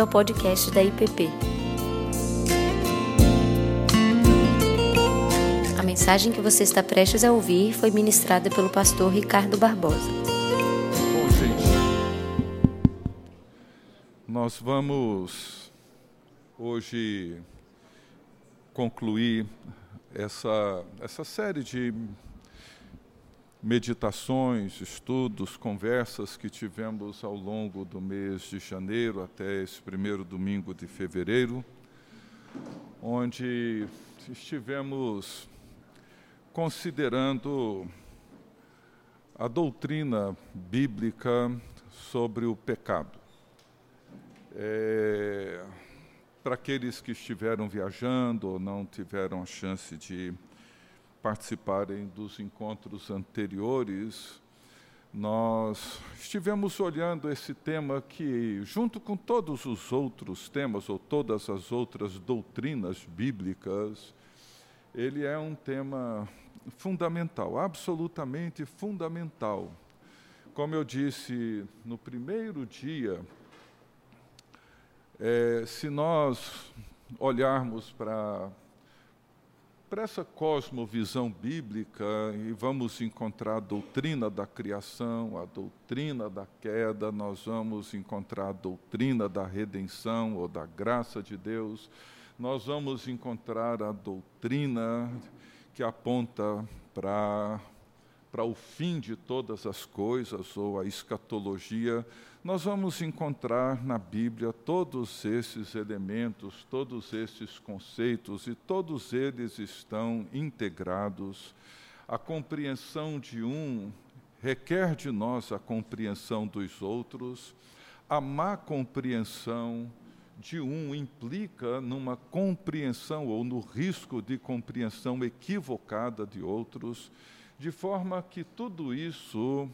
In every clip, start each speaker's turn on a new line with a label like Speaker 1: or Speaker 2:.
Speaker 1: bem-vindo ao podcast da IPP. A mensagem que você está prestes a ouvir foi ministrada pelo pastor Ricardo Barbosa.
Speaker 2: Bom, gente, nós vamos hoje concluir essa, essa série de meditações, estudos, conversas que tivemos ao longo do mês de janeiro até esse primeiro domingo de fevereiro, onde estivemos considerando a doutrina bíblica sobre o pecado. É, Para aqueles que estiveram viajando ou não tiveram a chance de participarem dos encontros anteriores, nós estivemos olhando esse tema que, junto com todos os outros temas ou todas as outras doutrinas bíblicas, ele é um tema fundamental, absolutamente fundamental. Como eu disse no primeiro dia, é, se nós olharmos para para essa cosmovisão bíblica e vamos encontrar a doutrina da criação, a doutrina da queda, nós vamos encontrar a doutrina da redenção ou da graça de Deus, nós vamos encontrar a doutrina que aponta para para o fim de todas as coisas, ou a escatologia, nós vamos encontrar na Bíblia todos esses elementos, todos esses conceitos, e todos eles estão integrados. A compreensão de um requer de nós a compreensão dos outros, a má compreensão de um implica numa compreensão ou no risco de compreensão equivocada de outros de forma que tudo isso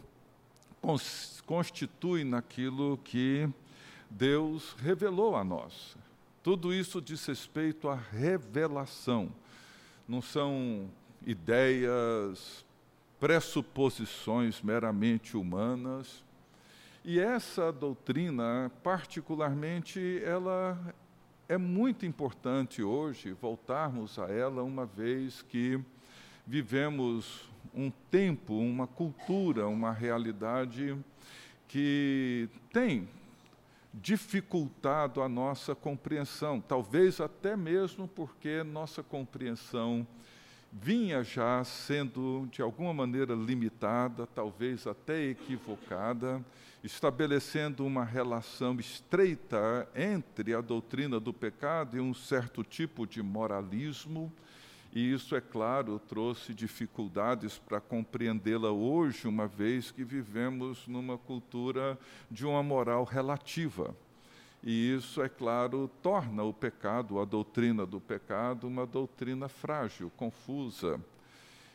Speaker 2: constitui naquilo que Deus revelou a nós. Tudo isso diz respeito à revelação. Não são ideias, pressuposições meramente humanas. E essa doutrina, particularmente, ela é muito importante hoje voltarmos a ela, uma vez que vivemos um tempo, uma cultura, uma realidade que tem dificultado a nossa compreensão, talvez até mesmo porque nossa compreensão vinha já sendo de alguma maneira limitada, talvez até equivocada, estabelecendo uma relação estreita entre a doutrina do pecado e um certo tipo de moralismo e isso, é claro, trouxe dificuldades para compreendê-la hoje, uma vez que vivemos numa cultura de uma moral relativa. E isso, é claro, torna o pecado, a doutrina do pecado, uma doutrina frágil, confusa.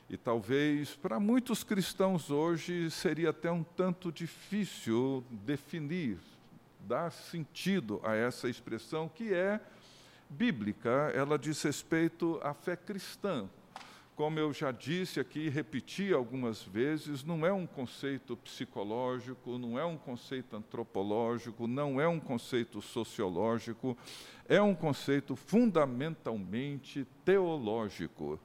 Speaker 2: E talvez para muitos cristãos hoje seria até um tanto difícil definir, dar sentido a essa expressão que é bíblica, ela diz respeito à fé cristã. Como eu já disse aqui e repeti algumas vezes, não é um conceito psicológico, não é um conceito antropológico, não é um conceito sociológico, é um conceito fundamentalmente teológico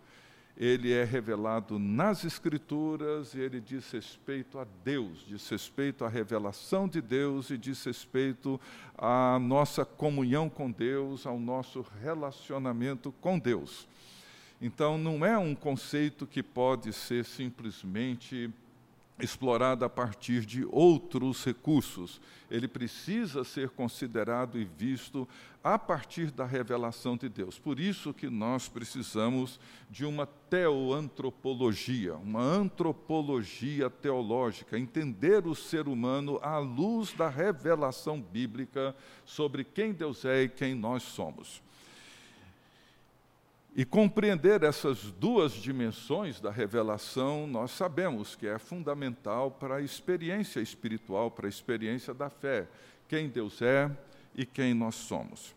Speaker 2: ele é revelado nas Escrituras e ele diz respeito a Deus, diz respeito à revelação de Deus e diz respeito à nossa comunhão com Deus, ao nosso relacionamento com Deus. Então, não é um conceito que pode ser simplesmente explorado a partir de outros recursos. Ele precisa ser considerado e visto a partir da revelação de Deus. Por isso que nós precisamos de uma teoantropologia, uma antropologia teológica, entender o ser humano à luz da revelação bíblica sobre quem Deus é e quem nós somos. E compreender essas duas dimensões da revelação, nós sabemos que é fundamental para a experiência espiritual, para a experiência da fé, quem Deus é e quem nós somos.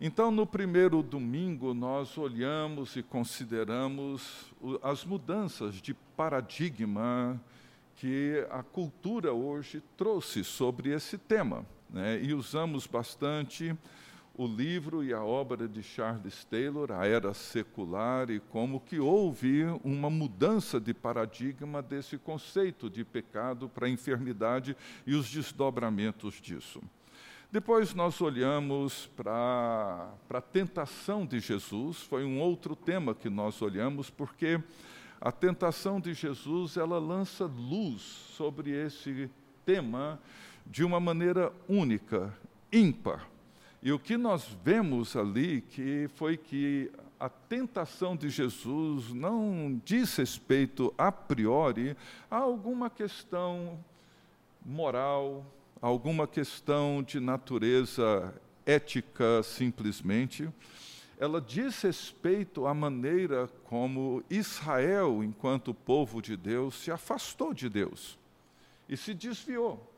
Speaker 2: Então, no primeiro domingo, nós olhamos e consideramos as mudanças de paradigma que a cultura hoje trouxe sobre esse tema. né, e usamos bastante o livro e a obra de Charles Taylor, A Era Secular, e como que houve uma mudança de paradigma desse conceito de pecado para a enfermidade e os desdobramentos disso. Depois nós olhamos para a tentação de Jesus, foi um outro tema que nós olhamos, porque a tentação de Jesus ela lança luz sobre esse tema de uma maneira única, ímpar. E o que nós vemos ali que foi que a tentação de Jesus não diz respeito a priori a alguma questão moral, alguma questão de natureza ética simplesmente. Ela diz respeito à maneira como Israel, enquanto povo de Deus, se afastou de Deus e se desviou.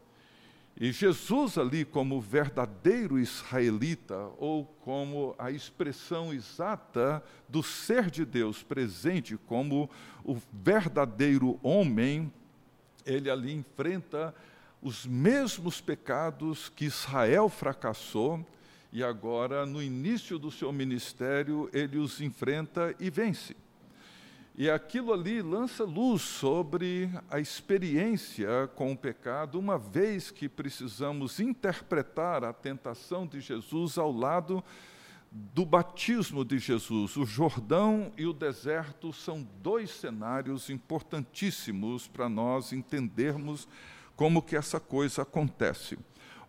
Speaker 2: E Jesus, ali, como verdadeiro israelita, ou como a expressão exata do ser de Deus presente, como o verdadeiro homem, ele ali enfrenta os mesmos pecados que Israel fracassou, e agora, no início do seu ministério, ele os enfrenta e vence. E aquilo ali lança luz sobre a experiência com o pecado, uma vez que precisamos interpretar a tentação de Jesus ao lado do batismo de Jesus. O Jordão e o deserto são dois cenários importantíssimos para nós entendermos como que essa coisa acontece.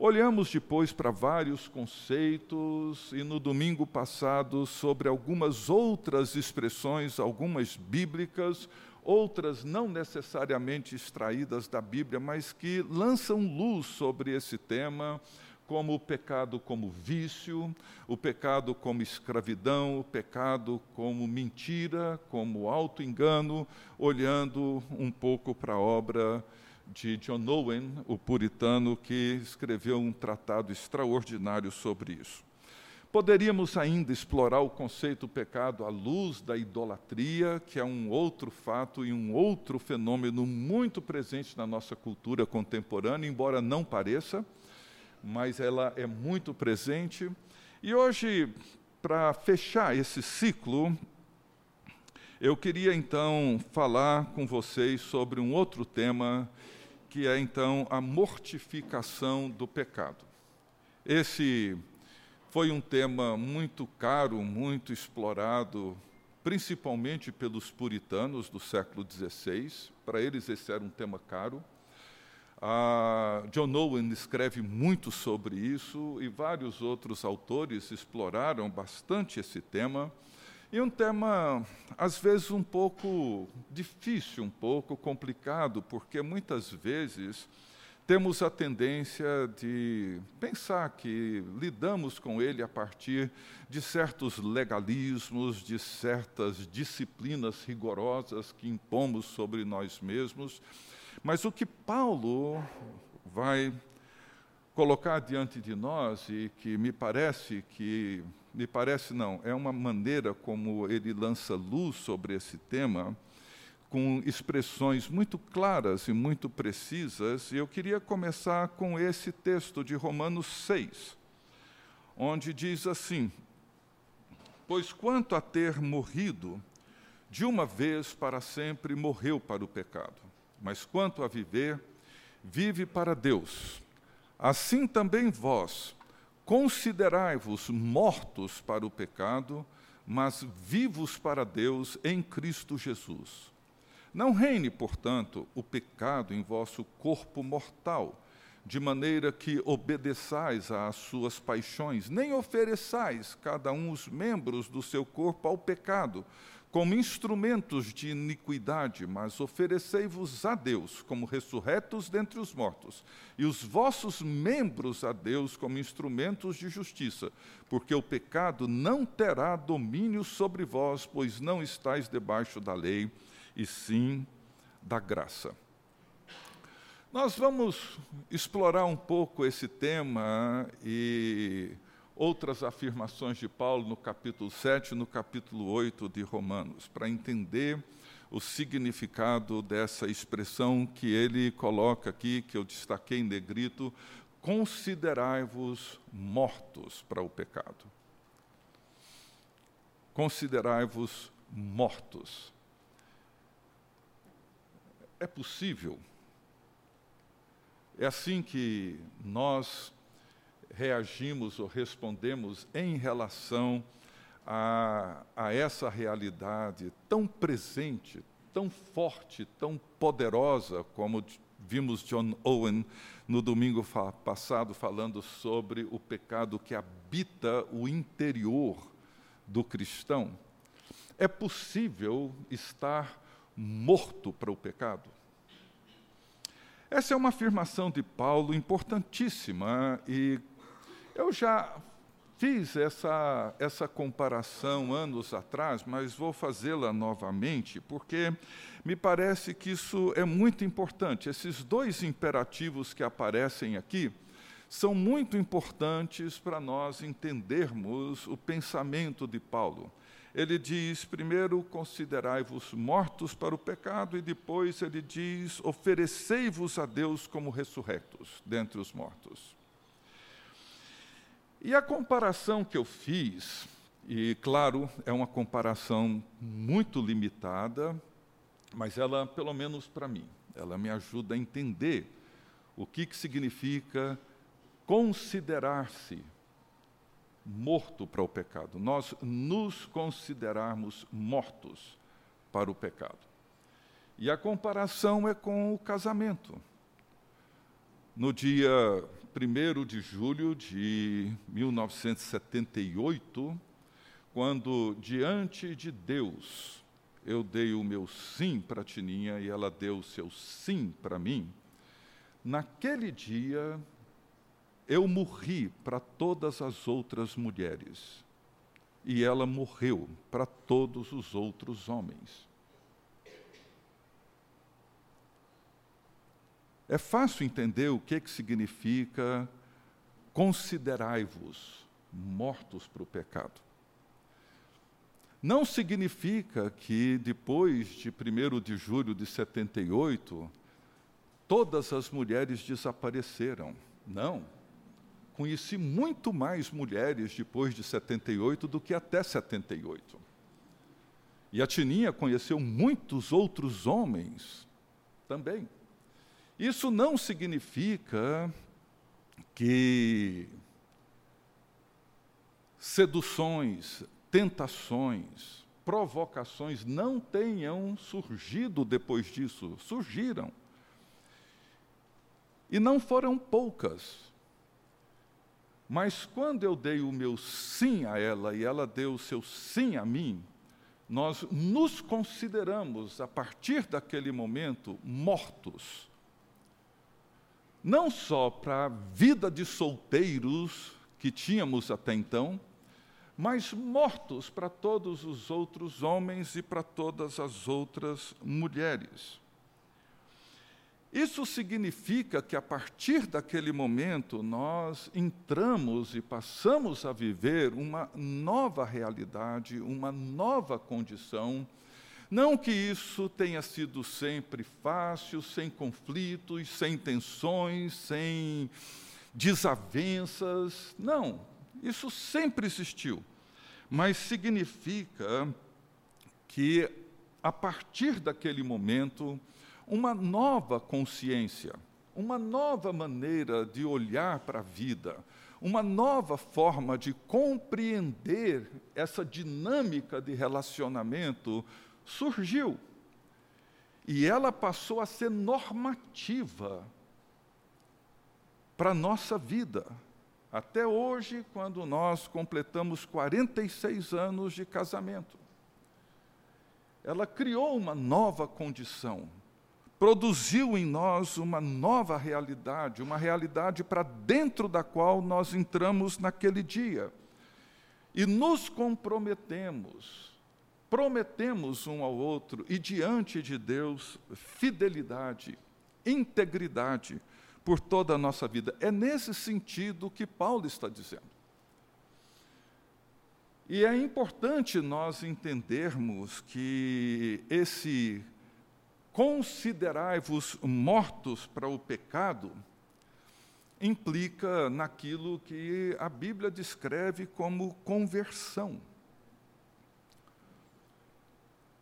Speaker 2: Olhamos depois para vários conceitos e no domingo passado sobre algumas outras expressões, algumas bíblicas, outras não necessariamente extraídas da Bíblia, mas que lançam luz sobre esse tema, como o pecado como vício, o pecado como escravidão, o pecado como mentira, como auto-engano, olhando um pouco para a obra de John Owen, o puritano, que escreveu um tratado extraordinário sobre isso. Poderíamos ainda explorar o conceito do pecado à luz da idolatria, que é um outro fato e um outro fenômeno muito presente na nossa cultura contemporânea, embora não pareça, mas ela é muito presente. E hoje, para fechar esse ciclo, eu queria então falar com vocês sobre um outro tema que é então a mortificação do pecado. Esse foi um tema muito caro, muito explorado, principalmente pelos puritanos do século XVI. Para eles, esse era um tema caro. Ah, John Owen escreve muito sobre isso e vários outros autores exploraram bastante esse tema. E um tema, às vezes, um pouco difícil, um pouco complicado, porque muitas vezes temos a tendência de pensar que lidamos com ele a partir de certos legalismos, de certas disciplinas rigorosas que impomos sobre nós mesmos. Mas o que Paulo vai colocar diante de nós e que me parece que me parece não, é uma maneira como ele lança luz sobre esse tema, com expressões muito claras e muito precisas, e eu queria começar com esse texto de Romanos 6, onde diz assim: Pois quanto a ter morrido, de uma vez para sempre morreu para o pecado, mas quanto a viver, vive para Deus. Assim também vós, Considerai-vos mortos para o pecado, mas vivos para Deus em Cristo Jesus. Não reine, portanto, o pecado em vosso corpo mortal, de maneira que obedeçais às suas paixões, nem ofereçais cada um os membros do seu corpo ao pecado, como instrumentos de iniquidade, mas oferecei-vos a Deus como ressurretos dentre os mortos, e os vossos membros a Deus como instrumentos de justiça, porque o pecado não terá domínio sobre vós, pois não estáis debaixo da lei, e sim da graça. Nós vamos explorar um pouco esse tema e outras afirmações de Paulo no capítulo 7 e no capítulo 8 de Romanos, para entender o significado dessa expressão que ele coloca aqui, que eu destaquei em negrito, considerai-vos mortos para o pecado. Considerai-vos mortos. É possível? É assim que nós reagimos ou respondemos em relação a, a essa realidade tão presente, tão forte, tão poderosa, como vimos John Owen no domingo fa passado falando sobre o pecado que habita o interior do cristão. É possível estar morto para o pecado? Essa é uma afirmação de Paulo importantíssima e eu já fiz essa, essa comparação anos atrás, mas vou fazê-la novamente, porque me parece que isso é muito importante. Esses dois imperativos que aparecem aqui são muito importantes para nós entendermos o pensamento de Paulo. Ele diz: primeiro, considerai-vos mortos para o pecado, e depois ele diz: oferecei-vos a Deus como ressurretos dentre os mortos. E a comparação que eu fiz, e claro, é uma comparação muito limitada, mas ela, pelo menos para mim, ela me ajuda a entender o que, que significa considerar-se morto para o pecado. Nós nos considerarmos mortos para o pecado. E a comparação é com o casamento. No dia 1 de julho de 1978, quando diante de Deus eu dei o meu sim para a Tininha e ela deu o seu sim para mim, naquele dia eu morri para todas as outras mulheres e ela morreu para todos os outros homens. É fácil entender o que, que significa considerai-vos mortos para o pecado. Não significa que depois de 1 de julho de 78, todas as mulheres desapareceram. Não. Conheci muito mais mulheres depois de 78 do que até 78. E a Tininha conheceu muitos outros homens também. Isso não significa que seduções, tentações, provocações não tenham surgido depois disso. Surgiram. E não foram poucas. Mas quando eu dei o meu sim a ela e ela deu o seu sim a mim, nós nos consideramos, a partir daquele momento, mortos não só para a vida de solteiros que tínhamos até então, mas mortos para todos os outros homens e para todas as outras mulheres. Isso significa que a partir daquele momento nós entramos e passamos a viver uma nova realidade, uma nova condição não que isso tenha sido sempre fácil, sem conflitos, sem tensões, sem desavenças. Não, isso sempre existiu. Mas significa que, a partir daquele momento, uma nova consciência, uma nova maneira de olhar para a vida, uma nova forma de compreender essa dinâmica de relacionamento surgiu. E ela passou a ser normativa para a nossa vida. Até hoje, quando nós completamos 46 anos de casamento. Ela criou uma nova condição, produziu em nós uma nova realidade, uma realidade para dentro da qual nós entramos naquele dia. E nos comprometemos prometemos um ao outro e diante de Deus fidelidade, integridade por toda a nossa vida. É nesse sentido que Paulo está dizendo. E é importante nós entendermos que esse considerai-vos mortos para o pecado implica naquilo que a Bíblia descreve como conversão.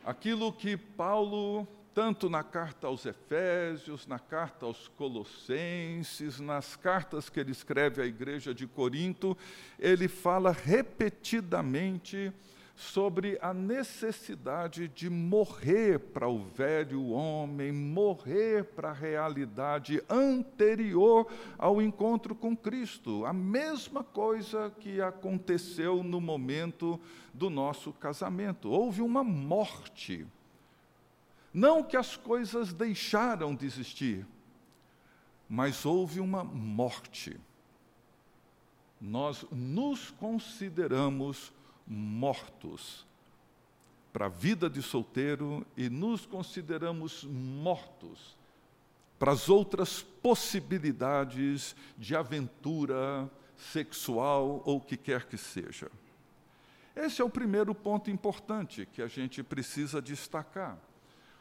Speaker 2: Aquilo que Paulo, tanto na carta aos Efésios, na carta aos Colossenses, nas cartas que ele escreve à igreja de Corinto, ele fala repetidamente sobre a necessidade de morrer para o velho homem, morrer para a realidade anterior ao encontro com Cristo. A mesma coisa que aconteceu no momento do nosso casamento. Houve uma morte. Não que as coisas deixaram de existir, mas houve uma morte. Nós nos consideramos mortos para a vida de solteiro e nos consideramos mortos para as outras possibilidades de aventura sexual ou o que quer que seja. Esse é o primeiro ponto importante que a gente precisa destacar.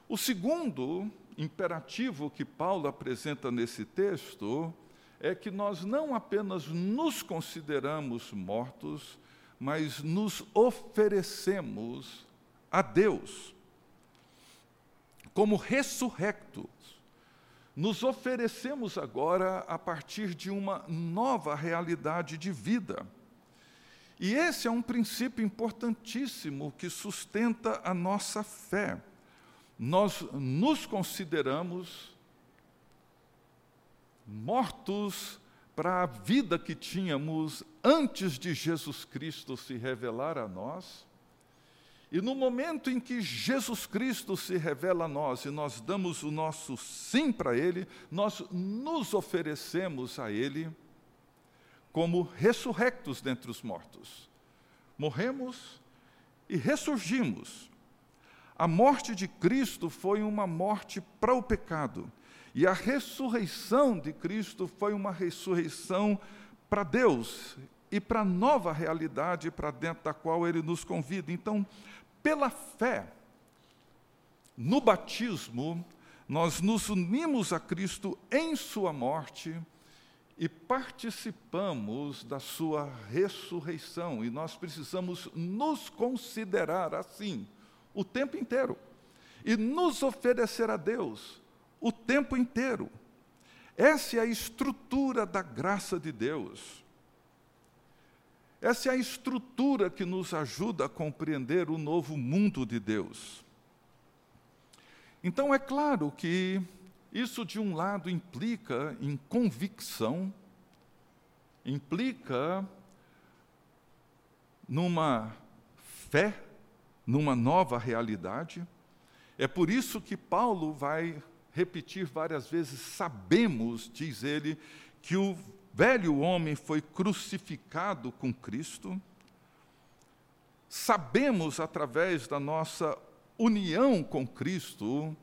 Speaker 2: O segundo imperativo que Paulo apresenta nesse texto é que nós não apenas nos consideramos mortos, mas nos oferecemos a Deus como ressurrectos. Nos oferecemos agora a partir de uma nova realidade de vida. E esse é um princípio importantíssimo que sustenta a nossa fé. Nós nos consideramos mortos para a vida que tínhamos antes de Jesus Cristo se revelar a nós. E no momento em que Jesus Cristo se revela a nós e nós damos o nosso sim para Ele, nós nos oferecemos a Ele como ressurrectos dentre os mortos. Morremos e ressurgimos. A morte de Cristo foi uma morte para o pecado e a ressurreição de Cristo foi uma ressurreição para Deus e para a nova realidade para dentro da qual ele nos convida. Então, pela fé, no batismo, nós nos unimos a Cristo em Sua morte e participamos da Sua ressurreição. E nós precisamos nos considerar assim o tempo inteiro e nos oferecer a Deus o tempo inteiro. Essa é a estrutura da graça de Deus. Essa é a estrutura que nos ajuda a compreender o novo mundo de Deus. Então, é claro que isso, de um lado, implica em convicção, implica numa fé, numa nova realidade. É por isso que Paulo vai repetir várias vezes, sabemos, diz ele, que o velho homem foi crucificado com Cristo. Sabemos, através da nossa união com Cristo,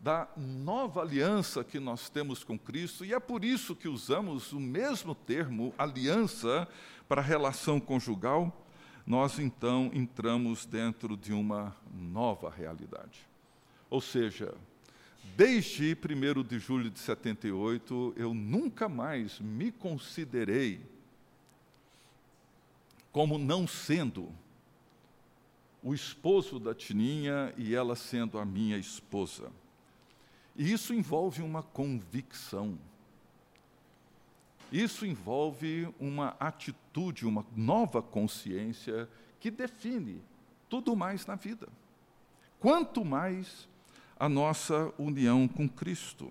Speaker 2: da nova aliança que nós temos com Cristo, e é por isso que usamos o mesmo termo, aliança, para relação conjugal, nós então entramos dentro de uma nova realidade. Ou seja, Desde 1 de julho de 78, eu nunca mais me considerei como não sendo o esposo da Tininha e ela sendo a minha esposa. E isso envolve uma convicção. Isso envolve uma atitude, uma nova consciência que define tudo mais na vida. Quanto mais a nossa união com Cristo.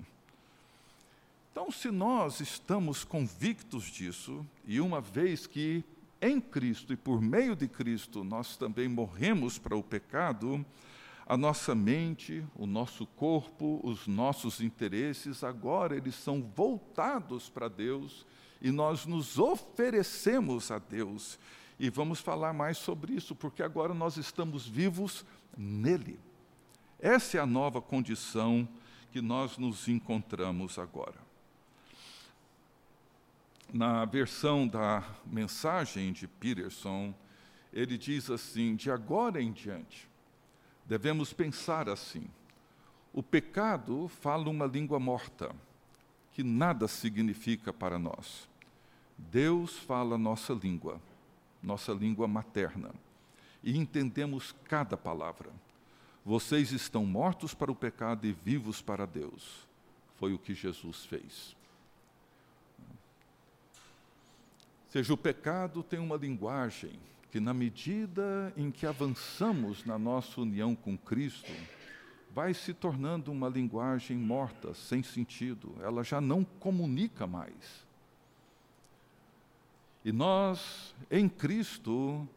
Speaker 2: Então, se nós estamos convictos disso, e uma vez que em Cristo e por meio de Cristo nós também morremos para o pecado, a nossa mente, o nosso corpo, os nossos interesses, agora eles são voltados para Deus e nós nos oferecemos a Deus. E vamos falar mais sobre isso, porque agora nós estamos vivos nele. Essa é a nova condição que nós nos encontramos agora. Na versão da mensagem de Peterson, ele diz assim: de agora em diante, devemos pensar assim. O pecado fala uma língua morta, que nada significa para nós. Deus fala nossa língua, nossa língua materna, e entendemos cada palavra. Vocês estão mortos para o pecado e vivos para Deus. Foi o que Jesus fez. seja, o pecado tem uma linguagem que, na medida em que avançamos na nossa união com Cristo, vai se tornando uma linguagem morta, sem sentido, ela já não comunica mais. E nós, em Cristo,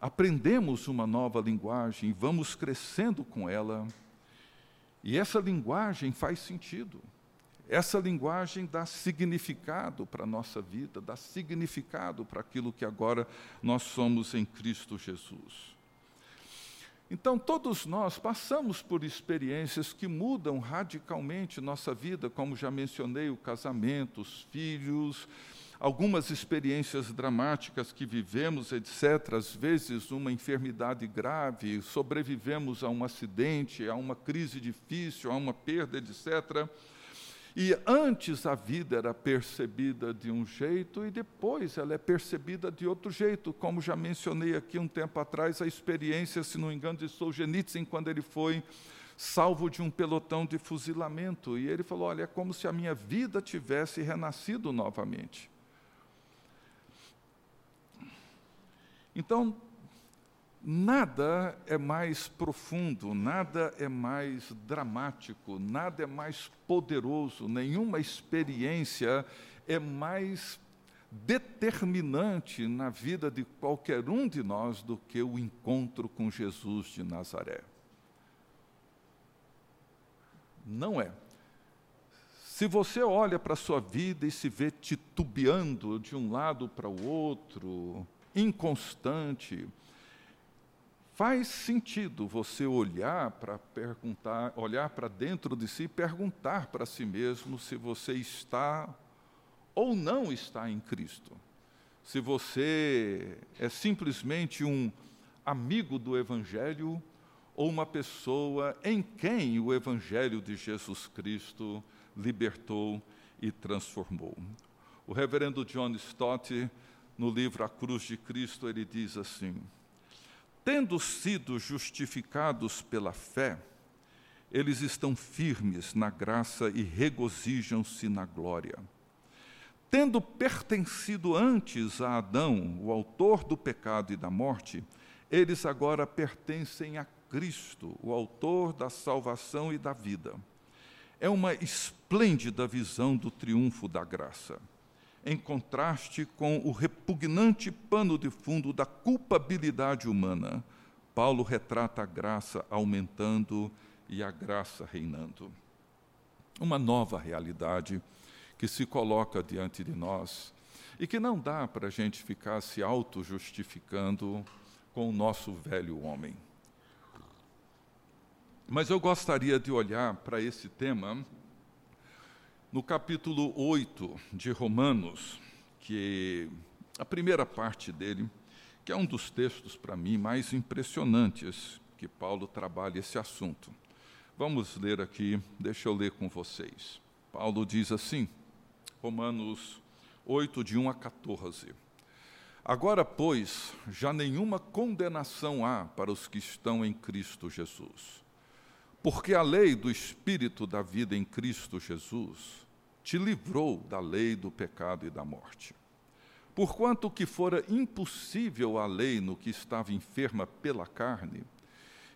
Speaker 2: aprendemos uma nova linguagem, vamos crescendo com ela, e essa linguagem faz sentido. Essa linguagem dá significado para a nossa vida, dá significado para aquilo que agora nós somos em Cristo Jesus. Então, todos nós passamos por experiências que mudam radicalmente nossa vida, como já mencionei, o casamento, os filhos, algumas experiências dramáticas que vivemos, etc. Às vezes, uma enfermidade grave, sobrevivemos a um acidente, a uma crise difícil, a uma perda, etc. E antes a vida era percebida de um jeito e depois ela é percebida de outro jeito, como já mencionei aqui um tempo atrás, a experiência, se não engano, de Solzhenitsyn, quando ele foi salvo de um pelotão de fuzilamento. E ele falou: Olha, é como se a minha vida tivesse renascido novamente. Então, Nada é mais profundo, nada é mais dramático, nada é mais poderoso, nenhuma experiência é mais determinante na vida de qualquer um de nós do que o encontro com Jesus de Nazaré. Não é. Se você olha para a sua vida e se vê titubeando de um lado para o outro, inconstante, Faz sentido você olhar para perguntar, olhar para dentro de si e perguntar para si mesmo se você está ou não está em Cristo. Se você é simplesmente um amigo do Evangelho ou uma pessoa em quem o Evangelho de Jesus Cristo libertou e transformou. O reverendo John Stott, no livro A Cruz de Cristo, ele diz assim: Tendo sido justificados pela fé, eles estão firmes na graça e regozijam-se na glória. Tendo pertencido antes a Adão, o autor do pecado e da morte, eles agora pertencem a Cristo, o autor da salvação e da vida. É uma esplêndida visão do triunfo da graça em contraste com o repugnante pano de fundo da culpabilidade humana, Paulo retrata a graça aumentando e a graça reinando. Uma nova realidade que se coloca diante de nós e que não dá para a gente ficar se auto-justificando com o nosso velho homem. Mas eu gostaria de olhar para esse tema no capítulo 8 de Romanos, que a primeira parte dele, que é um dos textos para mim mais impressionantes que Paulo trabalha esse assunto. Vamos ler aqui, deixa eu ler com vocês. Paulo diz assim, Romanos 8, de 1 a 14. Agora, pois, já nenhuma condenação há para os que estão em Cristo Jesus porque a lei do Espírito da vida em Cristo Jesus te livrou da lei do pecado e da morte. Porquanto que fora impossível a lei no que estava enferma pela carne,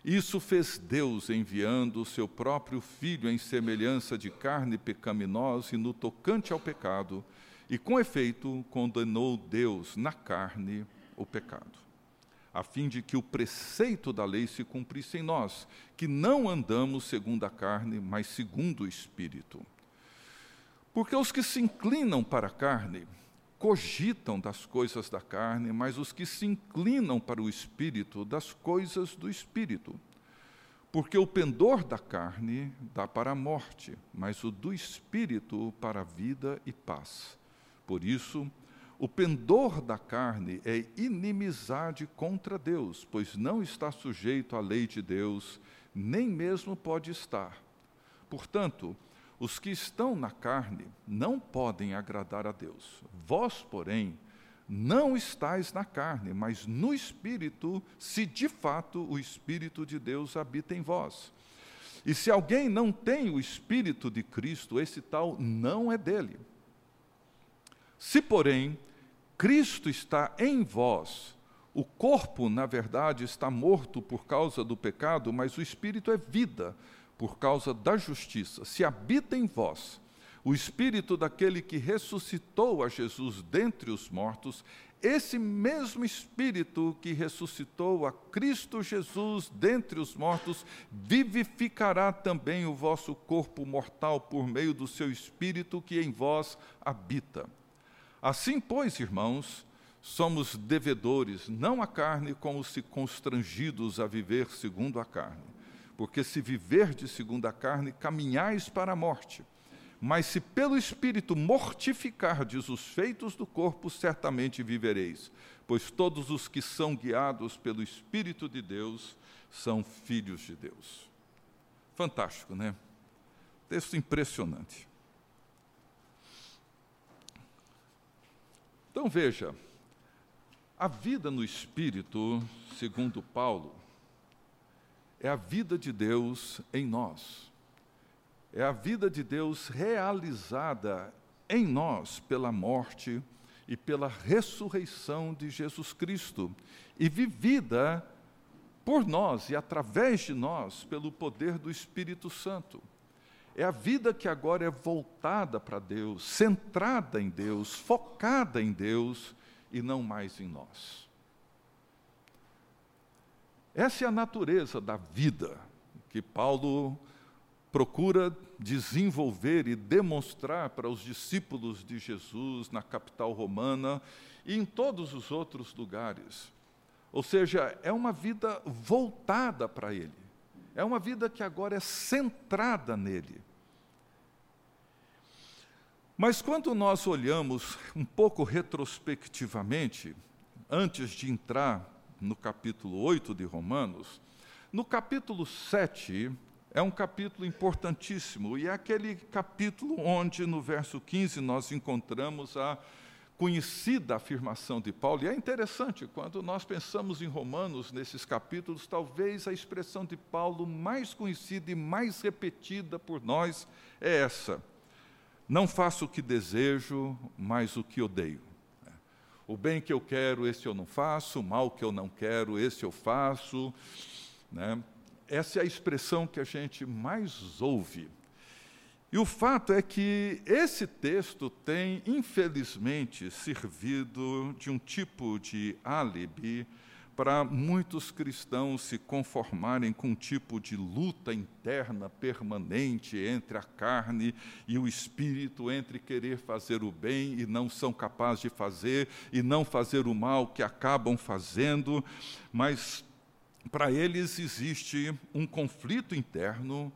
Speaker 2: isso fez Deus enviando o seu próprio Filho em semelhança de carne pecaminosa e no tocante ao pecado, e com efeito condenou Deus na carne o pecado a fim de que o preceito da lei se cumprisse em nós, que não andamos segundo a carne, mas segundo o Espírito. Porque os que se inclinam para a carne cogitam das coisas da carne, mas os que se inclinam para o Espírito, das coisas do Espírito. Porque o pendor da carne dá para a morte, mas o do Espírito para a vida e paz. Por isso, o pendor da carne é inimizade contra Deus, pois não está sujeito à lei de Deus, nem mesmo pode estar. Portanto, Os que estão na carne não podem agradar a Deus. Vós, porém, não estáis na carne, mas no Espírito, se de fato o Espírito de Deus habita em vós. E se alguém não tem o Espírito de Cristo, esse tal não é dele. Se, porém, Cristo está em vós, o corpo, na verdade, está morto por causa do pecado, mas o Espírito é vida por causa da justiça. Se habita em vós o Espírito daquele que ressuscitou a Jesus dentre os mortos, esse mesmo Espírito que ressuscitou a Cristo Jesus dentre os mortos, vivificará também o vosso corpo mortal por meio do seu Espírito que em vós habita. Assim, pois, irmãos, somos devedores, não à carne, como se constrangidos a viver segundo a carne. Porque se viverdes segundo a carne, caminhais para a morte. Mas se pelo Espírito mortificardes os feitos do corpo, certamente vivereis. Pois todos os que são guiados pelo Espírito de Deus são filhos de Deus. Fantástico, né? Texto impressionante. Então veja, a vida no Espírito, segundo Paulo, é a vida de Deus em nós é a vida de Deus realizada em nós pela morte e pela ressurreição de Jesus Cristo e vivida por nós e através de nós pelo poder do Espírito Santo. É a vida que agora é voltada para Deus, centrada em Deus, focada em Deus e não mais em nós. Essa é a natureza da vida que Paulo procura desenvolver e demonstrar para os discípulos de Jesus na capital romana e em todos os outros lugares. Ou seja, é uma vida voltada para Ele, é uma vida que agora é centrada nele. Mas quando nós olhamos um pouco retrospectivamente, antes de entrar no capítulo 8 de Romanos, no capítulo 7, é um capítulo importantíssimo e é aquele capítulo onde, no verso 15, nós encontramos a conhecida afirmação de Paulo. E é interessante, quando nós pensamos em Romanos, nesses capítulos, talvez a expressão de Paulo mais conhecida e mais repetida por nós é essa: Não faço o que desejo, mas o que odeio. O bem que eu quero, esse eu não faço, o mal que eu não quero, esse eu faço. Né? Essa é a expressão que a gente mais ouve. E o fato é que esse texto tem, infelizmente, servido de um tipo de álibi para muitos cristãos se conformarem com um tipo de luta interna permanente entre a carne e o espírito, entre querer fazer o bem e não são capazes de fazer, e não fazer o mal que acabam fazendo, mas para eles existe um conflito interno,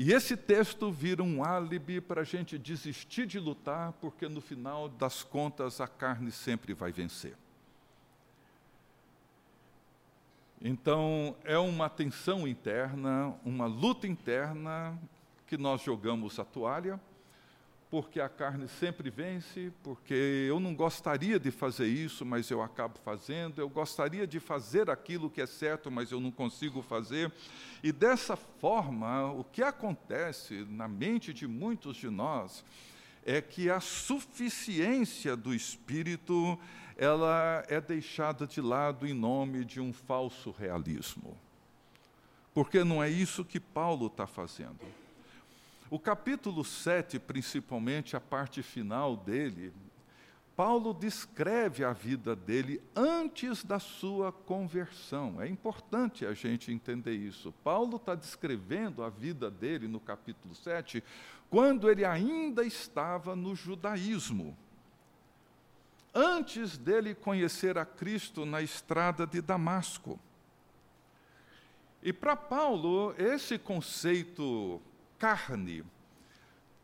Speaker 2: e esse texto vira um álibi para a gente desistir de lutar, porque no final das contas a carne sempre vai vencer. Então, é uma tensão interna, uma luta interna que nós jogamos a toalha, porque a carne sempre vence, porque eu não gostaria de fazer isso, mas eu acabo fazendo, eu gostaria de fazer aquilo que é certo, mas eu não consigo fazer. E dessa forma, o que acontece na mente de muitos de nós é que a suficiência do espírito, ela é deixada de lado em nome de um falso realismo. Porque não é isso que Paulo está fazendo. O capítulo 7, principalmente a parte final dele, Paulo descreve a vida dele antes da sua conversão. É importante a gente entender isso. Paulo está descrevendo a vida dele no capítulo 7, quando ele ainda estava no judaísmo. Antes dele conhecer a Cristo na estrada de Damasco. E para Paulo, esse conceito carne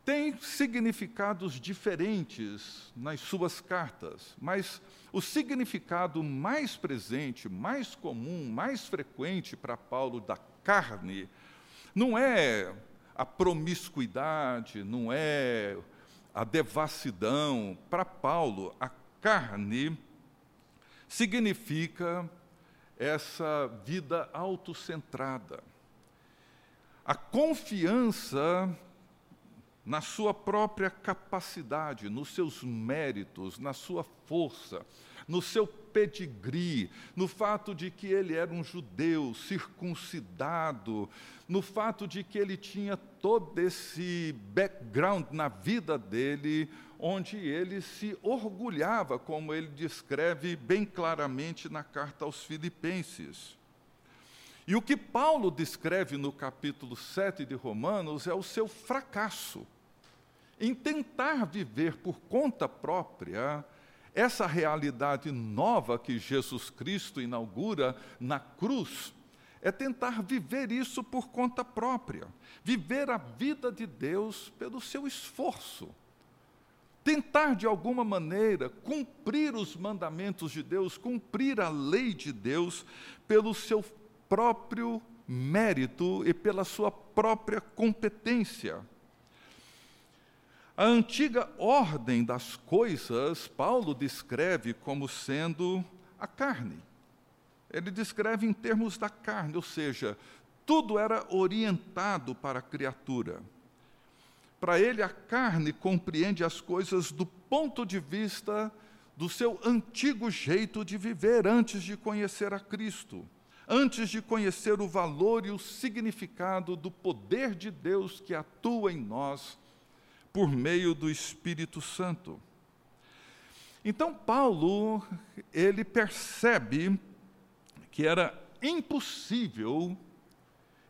Speaker 2: tem significados diferentes nas suas cartas, mas o significado mais presente, mais comum, mais frequente para Paulo da carne não é a promiscuidade, não é a devassidão. Para Paulo, a carne significa essa vida autocentrada. A confiança na sua própria capacidade, nos seus méritos, na sua força, no seu pedigree, no fato de que ele era um judeu circuncidado, no fato de que ele tinha todo esse background na vida dele, onde ele se orgulhava, como ele descreve bem claramente na carta aos Filipenses. E o que Paulo descreve no capítulo 7 de Romanos é o seu fracasso em tentar viver por conta própria essa realidade nova que Jesus Cristo inaugura na cruz é tentar viver isso por conta própria, viver a vida de Deus pelo seu esforço. Tentar, de alguma maneira, cumprir os mandamentos de Deus, cumprir a lei de Deus pelo seu próprio mérito e pela sua própria competência. A antiga ordem das coisas, Paulo descreve como sendo a carne. Ele descreve em termos da carne, ou seja, tudo era orientado para a criatura. Para ele, a carne compreende as coisas do ponto de vista do seu antigo jeito de viver antes de conhecer a Cristo, antes de conhecer o valor e o significado do poder de Deus que atua em nós por meio do Espírito Santo. Então Paulo, ele percebe que era impossível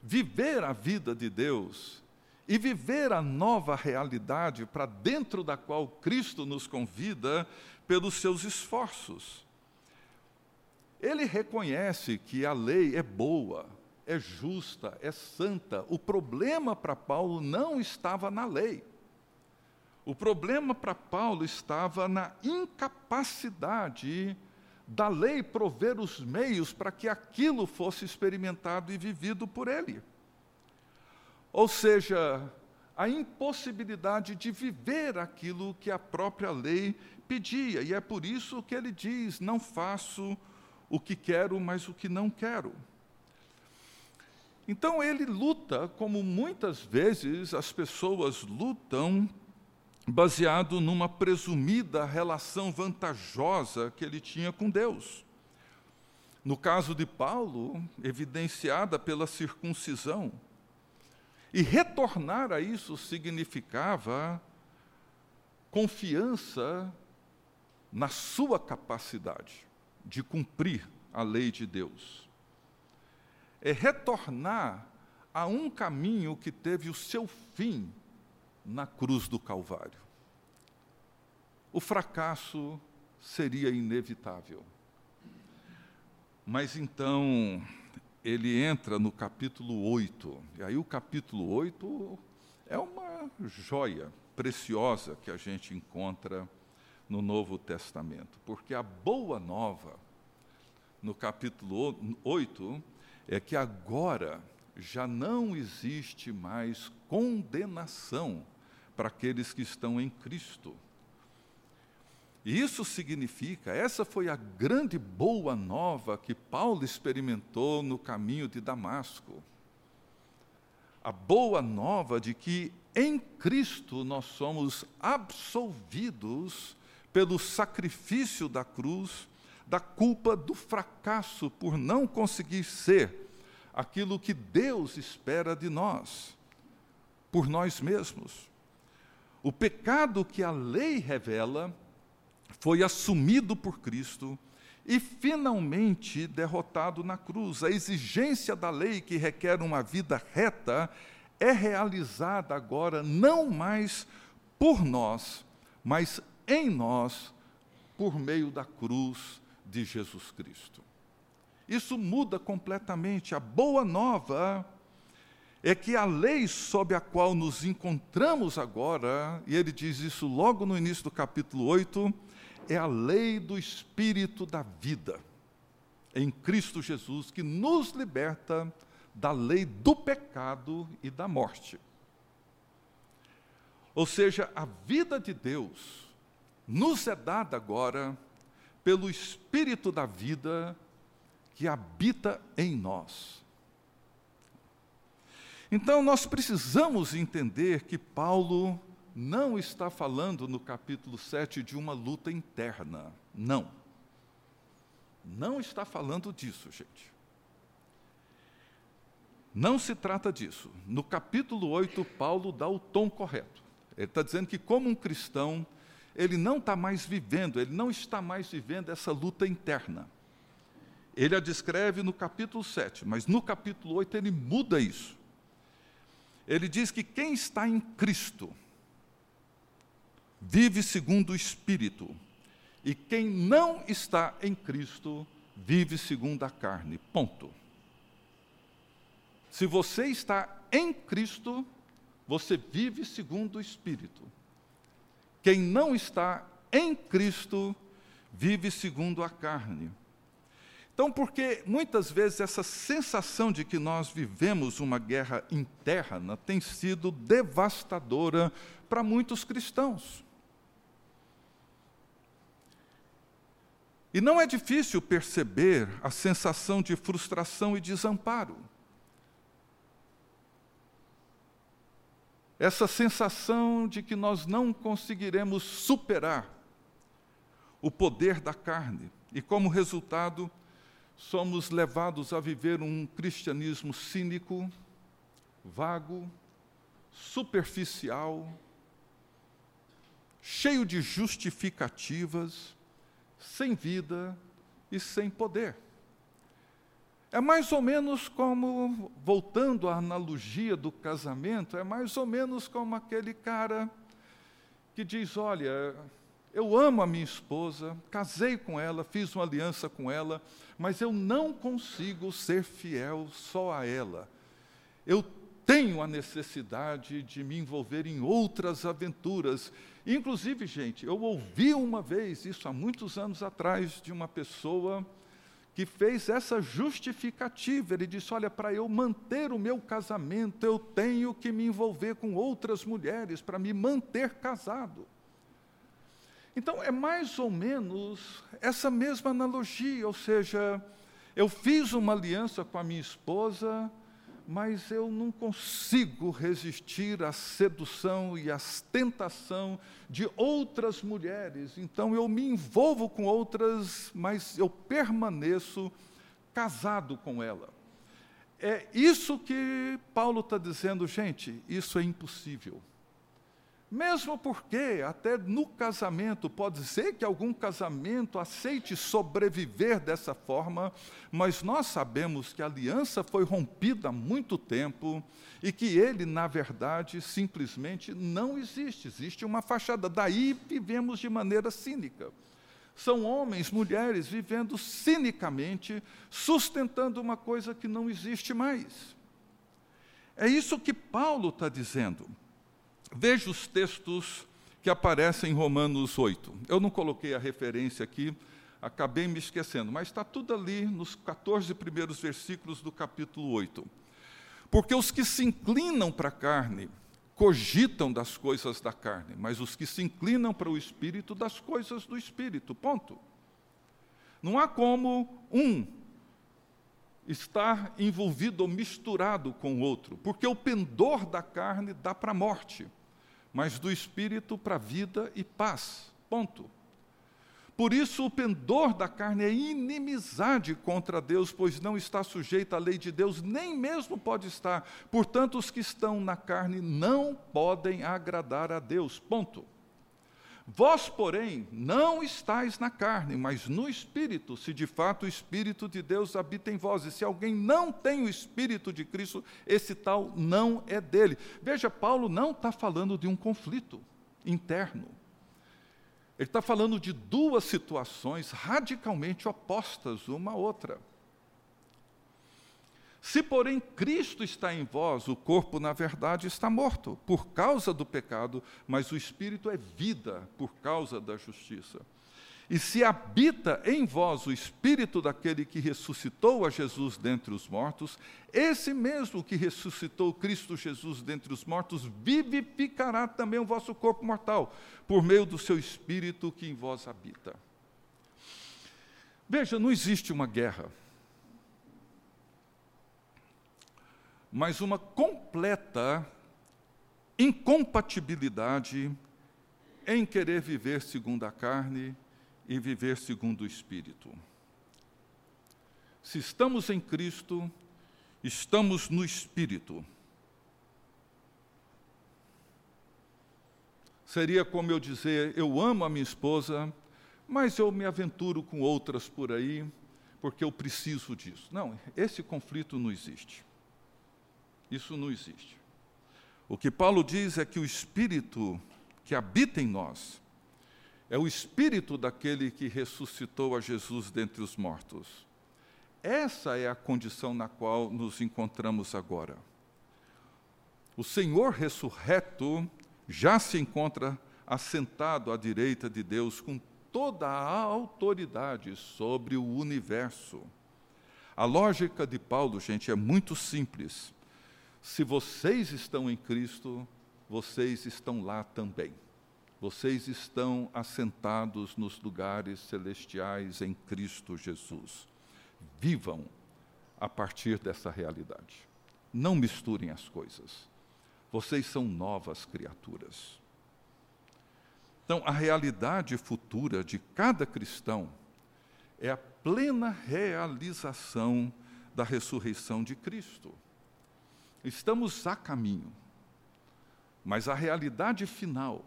Speaker 2: viver a vida de Deus e viver a nova realidade para dentro da qual Cristo nos convida pelos seus esforços. Ele reconhece que a lei é boa, é justa, é santa. O problema para Paulo não estava na lei. O problema para Paulo estava na incapacidade da lei prover os meios para que aquilo fosse experimentado e vivido por ele. Ou seja, a impossibilidade de viver aquilo que a própria lei pedia. E é por isso que ele diz: não faço o que quero, mas o que não quero. Então ele luta, como muitas vezes as pessoas lutam baseado numa presumida relação vantajosa que ele tinha com Deus. No caso de Paulo, evidenciada pela circuncisão. E retornar a isso significava confiança na sua capacidade de cumprir a lei de Deus. É retornar a um caminho que teve o seu fim na cruz do Calvário. O fracasso seria inevitável. Mas então ele entra no capítulo 8. E aí o capítulo 8 é uma joia preciosa que a gente encontra no Novo Testamento, porque a boa nova no capítulo 8 é que agora já não existe mais condenação para aqueles que estão em Cristo. E isso significa, essa foi a grande boa nova que Paulo experimentou no caminho de Damasco. A boa nova de que em Cristo nós somos absolvidos pelo sacrifício da cruz, da culpa do fracasso por não conseguir ser aquilo que Deus espera de nós, por nós mesmos. O pecado que a lei revela foi assumido por Cristo e finalmente derrotado na cruz. A exigência da lei que requer uma vida reta é realizada agora não mais por nós, mas em nós, por meio da cruz de Jesus Cristo. Isso muda completamente. A boa nova é que a lei sob a qual nos encontramos agora, e ele diz isso logo no início do capítulo 8, é a lei do Espírito da vida, em Cristo Jesus, que nos liberta da lei do pecado e da morte. Ou seja, a vida de Deus nos é dada agora pelo Espírito da vida que habita em nós. Então, nós precisamos entender que Paulo não está falando no capítulo 7 de uma luta interna. Não. Não está falando disso, gente. Não se trata disso. No capítulo 8, Paulo dá o tom correto. Ele está dizendo que, como um cristão, ele não está mais vivendo, ele não está mais vivendo essa luta interna. Ele a descreve no capítulo 7, mas no capítulo 8 ele muda isso. Ele diz que quem está em Cristo vive segundo o Espírito, e quem não está em Cristo vive segundo a carne. Ponto. Se você está em Cristo, você vive segundo o Espírito. Quem não está em Cristo vive segundo a carne. Então, porque muitas vezes essa sensação de que nós vivemos uma guerra interna tem sido devastadora para muitos cristãos. E não é difícil perceber a sensação de frustração e desamparo. Essa sensação de que nós não conseguiremos superar o poder da carne e, como resultado, somos levados a viver um cristianismo cínico, vago, superficial, cheio de justificativas, sem vida e sem poder. É mais ou menos como, voltando à analogia do casamento, é mais ou menos como aquele cara que diz: Olha, eu amo a minha esposa, casei com ela, fiz uma aliança com ela, mas eu não consigo ser fiel só a ela. Eu tenho a necessidade de me envolver em outras aventuras. Inclusive, gente, eu ouvi uma vez, isso há muitos anos atrás, de uma pessoa que fez essa justificativa. Ele disse: Olha, para eu manter o meu casamento, eu tenho que me envolver com outras mulheres para me manter casado. Então, é mais ou menos essa mesma analogia, ou seja, eu fiz uma aliança com a minha esposa, mas eu não consigo resistir à sedução e à tentação de outras mulheres. Então eu me envolvo com outras, mas eu permaneço casado com ela. É isso que Paulo está dizendo, gente, isso é impossível. Mesmo porque, até no casamento, pode ser que algum casamento aceite sobreviver dessa forma, mas nós sabemos que a aliança foi rompida há muito tempo e que ele, na verdade, simplesmente não existe. Existe uma fachada. Daí vivemos de maneira cínica. São homens, mulheres vivendo cinicamente, sustentando uma coisa que não existe mais. É isso que Paulo está dizendo. Veja os textos que aparecem em Romanos 8. Eu não coloquei a referência aqui, acabei me esquecendo, mas está tudo ali nos 14 primeiros versículos do capítulo 8. Porque os que se inclinam para a carne cogitam das coisas da carne, mas os que se inclinam para o espírito, das coisas do espírito. Ponto. Não há como um estar envolvido ou misturado com o outro, porque o pendor da carne dá para a morte mas do espírito para vida e paz. Ponto. Por isso, o pendor da carne é inimizade contra Deus, pois não está sujeito à lei de Deus, nem mesmo pode estar. Portanto, os que estão na carne não podem agradar a Deus. Ponto. Vós, porém, não estáis na carne, mas no Espírito, se de fato o Espírito de Deus habita em vós. E se alguém não tem o Espírito de Cristo, esse tal não é dele. Veja, Paulo não está falando de um conflito interno. Ele está falando de duas situações radicalmente opostas uma à outra. Se, porém, Cristo está em vós, o corpo, na verdade, está morto por causa do pecado, mas o espírito é vida por causa da justiça. E se habita em vós o espírito daquele que ressuscitou a Jesus dentre os mortos, esse mesmo que ressuscitou Cristo Jesus dentre os mortos vivificará também o vosso corpo mortal, por meio do seu espírito que em vós habita. Veja, não existe uma guerra, mas uma completa incompatibilidade em querer viver segundo a carne e viver segundo o Espírito. Se estamos em Cristo, estamos no Espírito. Seria como eu dizer: eu amo a minha esposa, mas eu me aventuro com outras por aí, porque eu preciso disso. Não, esse conflito não existe. Isso não existe. O que Paulo diz é que o Espírito que habita em nós é o espírito daquele que ressuscitou a Jesus dentre os mortos. Essa é a condição na qual nos encontramos agora. O Senhor ressurreto já se encontra assentado à direita de Deus com toda a autoridade sobre o universo. A lógica de Paulo, gente, é muito simples. Se vocês estão em Cristo, vocês estão lá também. Vocês estão assentados nos lugares celestiais em Cristo Jesus. Vivam a partir dessa realidade. Não misturem as coisas. Vocês são novas criaturas. Então, a realidade futura de cada cristão é a plena realização da ressurreição de Cristo. Estamos a caminho, mas a realidade final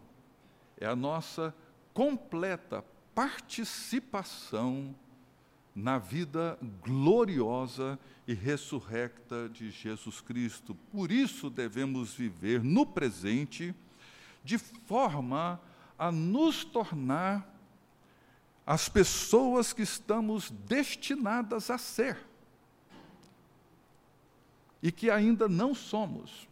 Speaker 2: é a nossa completa participação na vida gloriosa e ressurrecta de Jesus Cristo. Por isso devemos viver no presente de forma a nos tornar as pessoas que estamos destinadas a ser e que ainda não somos.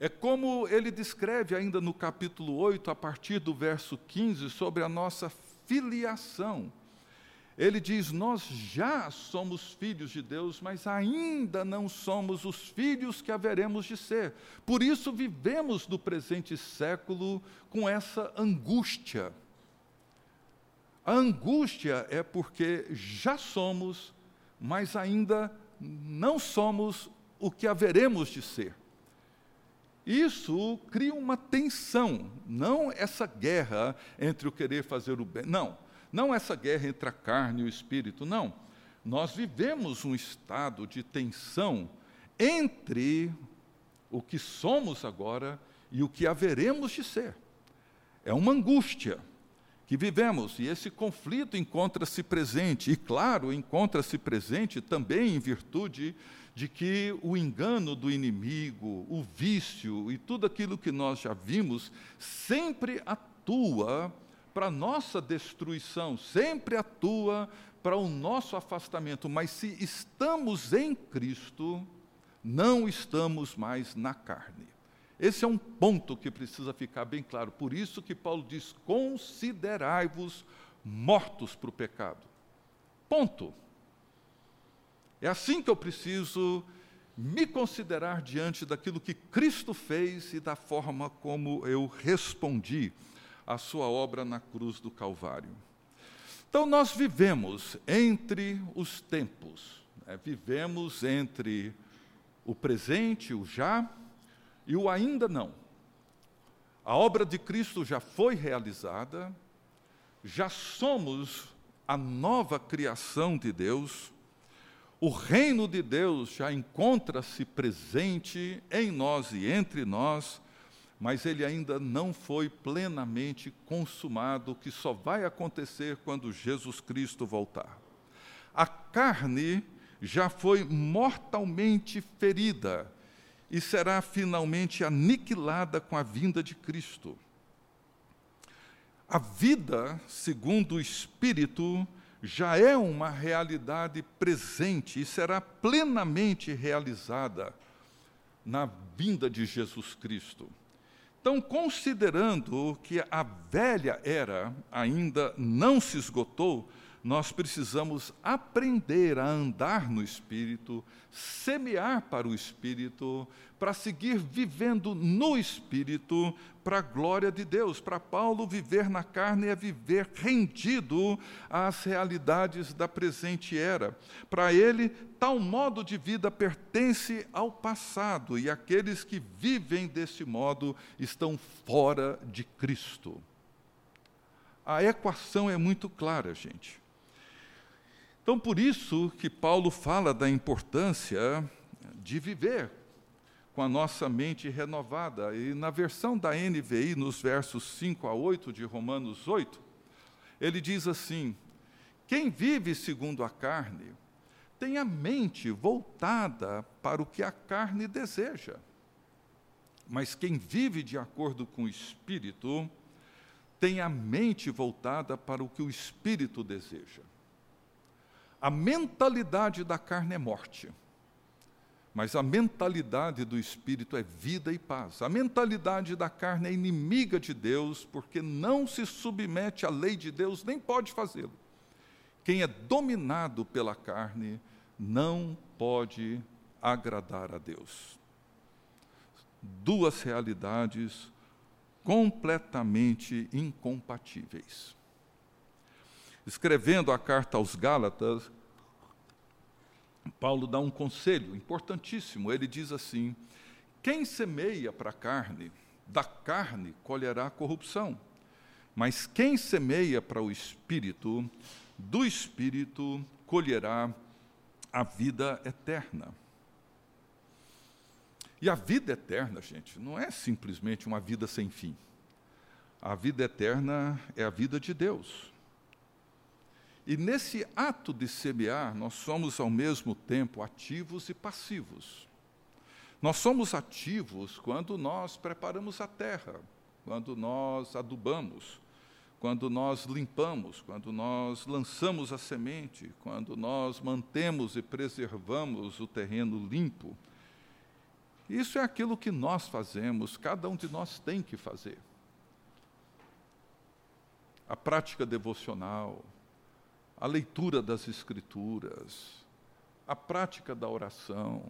Speaker 2: É como ele descreve ainda no capítulo 8, a partir do verso 15, sobre a nossa filiação. Ele diz: Nós já somos filhos de Deus, mas ainda não somos os filhos que haveremos de ser. Por isso vivemos no presente século com essa angústia. A angústia é porque já somos, mas ainda não somos o que haveremos de ser. Isso cria uma tensão, não essa guerra entre o querer fazer o bem, não, não essa guerra entre a carne e o espírito, não. Nós vivemos um estado de tensão entre o que somos agora e o que haveremos de ser. É uma angústia que vivemos, e esse conflito encontra-se presente, e claro, encontra-se presente também em virtude de que o engano do inimigo, o vício e tudo aquilo que nós já vimos, sempre atua para nossa destruição, sempre atua para o nosso afastamento. Mas se estamos em Cristo, não estamos mais na carne. Esse é um ponto que precisa ficar bem claro. Por isso que Paulo diz: considerai-vos mortos para o pecado. Ponto. É assim que eu preciso me considerar diante daquilo que Cristo fez e da forma como eu respondi à sua obra na cruz do Calvário. Então, nós vivemos entre os tempos, né? vivemos entre o presente, o já e o ainda não. A obra de Cristo já foi realizada, já somos a nova criação de Deus o reino de Deus já encontra-se presente em nós e entre nós, mas ele ainda não foi plenamente consumado, que só vai acontecer quando Jesus Cristo voltar. A carne já foi mortalmente ferida e será finalmente aniquilada com a vinda de Cristo. A vida, segundo o Espírito, já é uma realidade presente e será plenamente realizada na vinda de Jesus Cristo. Então, considerando que a velha era ainda não se esgotou, nós precisamos aprender a andar no Espírito, semear para o Espírito, para seguir vivendo no Espírito, para a glória de Deus. Para Paulo, viver na carne é viver rendido às realidades da presente era. Para ele, tal modo de vida pertence ao passado, e aqueles que vivem desse modo estão fora de Cristo. A equação é muito clara, gente. Então, por isso que Paulo fala da importância de viver com a nossa mente renovada. E na versão da NVI, nos versos 5 a 8 de Romanos 8, ele diz assim: Quem vive segundo a carne tem a mente voltada para o que a carne deseja. Mas quem vive de acordo com o espírito tem a mente voltada para o que o espírito deseja. A mentalidade da carne é morte, mas a mentalidade do espírito é vida e paz. A mentalidade da carne é inimiga de Deus, porque não se submete à lei de Deus, nem pode fazê-lo. Quem é dominado pela carne não pode agradar a Deus. Duas realidades completamente incompatíveis escrevendo a carta aos Gálatas, Paulo dá um conselho importantíssimo. Ele diz assim: Quem semeia para a carne, da carne colherá corrupção. Mas quem semeia para o espírito, do espírito colherá a vida eterna. E a vida eterna, gente, não é simplesmente uma vida sem fim. A vida eterna é a vida de Deus. E nesse ato de semear, nós somos ao mesmo tempo ativos e passivos. Nós somos ativos quando nós preparamos a terra, quando nós adubamos, quando nós limpamos, quando nós lançamos a semente, quando nós mantemos e preservamos o terreno limpo. Isso é aquilo que nós fazemos, cada um de nós tem que fazer. A prática devocional, a leitura das Escrituras, a prática da oração,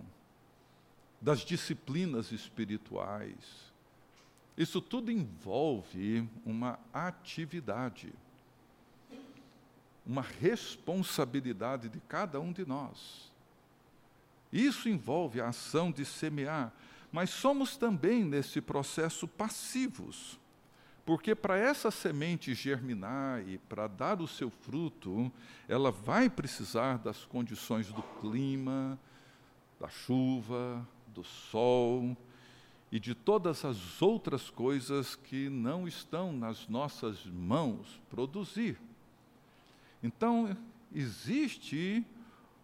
Speaker 2: das disciplinas espirituais. Isso tudo envolve uma atividade, uma responsabilidade de cada um de nós. Isso envolve a ação de semear, mas somos também nesse processo passivos. Porque para essa semente germinar e para dar o seu fruto, ela vai precisar das condições do clima, da chuva, do sol e de todas as outras coisas que não estão nas nossas mãos produzir. Então, existe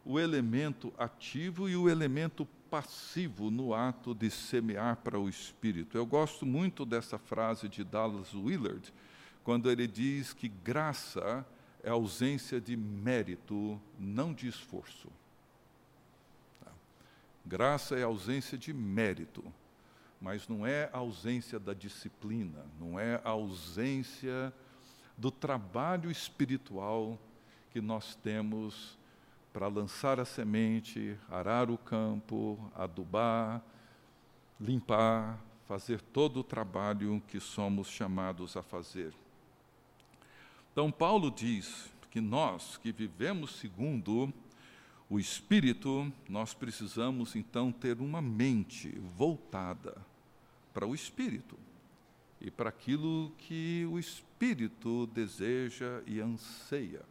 Speaker 2: o elemento ativo e o elemento passivo no ato de semear para o espírito. Eu gosto muito dessa frase de Dallas Willard, quando ele diz que graça é ausência de mérito, não de esforço. Graça é ausência de mérito, mas não é ausência da disciplina, não é ausência do trabalho espiritual que nós temos para lançar a semente, arar o campo, adubar, limpar, fazer todo o trabalho que somos chamados a fazer. Então, Paulo diz que nós que vivemos segundo o Espírito, nós precisamos então ter uma mente voltada para o Espírito e para aquilo que o Espírito deseja e anseia.